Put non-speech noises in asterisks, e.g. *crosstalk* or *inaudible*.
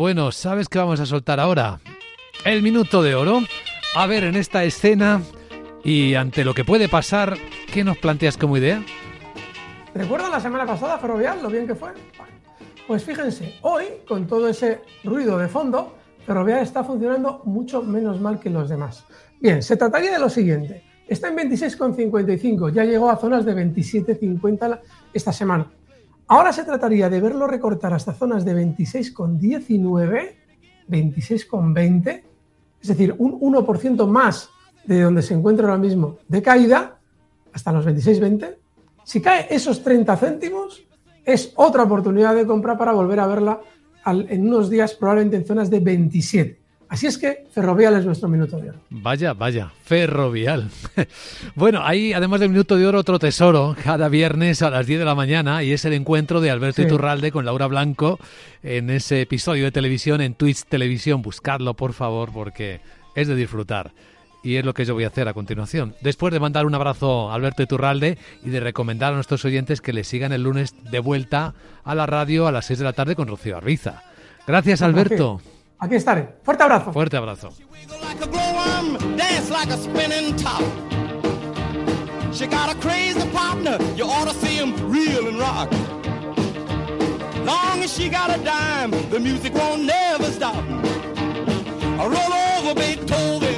Bueno, ¿sabes qué vamos a soltar ahora? El minuto de oro. A ver, en esta escena y ante lo que puede pasar, ¿qué nos planteas como idea? ¿Recuerdan la semana pasada Ferrovial, lo bien que fue? Pues fíjense, hoy, con todo ese ruido de fondo, Ferrovial está funcionando mucho menos mal que los demás. Bien, se trataría de lo siguiente. Está en 26,55, ya llegó a zonas de 27,50 esta semana. Ahora se trataría de verlo recortar hasta zonas de 26,19, 26,20, es decir, un 1% más de donde se encuentra ahora mismo de caída, hasta los 26,20. Si cae esos 30 céntimos, es otra oportunidad de compra para volver a verla en unos días, probablemente en zonas de 27. Así es que Ferrovial es nuestro minuto de oro. Vaya, vaya, Ferrovial. *laughs* bueno, hay además del minuto de oro otro tesoro cada viernes a las 10 de la mañana y es el encuentro de Alberto Iturralde con Laura Blanco en ese episodio de televisión en Twitch Televisión. Buscadlo, por favor, porque es de disfrutar. Y es lo que yo voy a hacer a continuación. Después de mandar un abrazo a Alberto Iturralde y de recomendar a nuestros oyentes que le sigan el lunes de vuelta a la radio a las 6 de la tarde con Rocío Arbiza. Gracias, Alberto. Aquí estaré. Fuerte abrazo. Fuerte abrazo. Dance like a spinning top. She got a crazy partner, you ought to see him reel and rock. Long as she got a dime, the music won't never stop. I roll over Beethoven, I roll over Beethoven.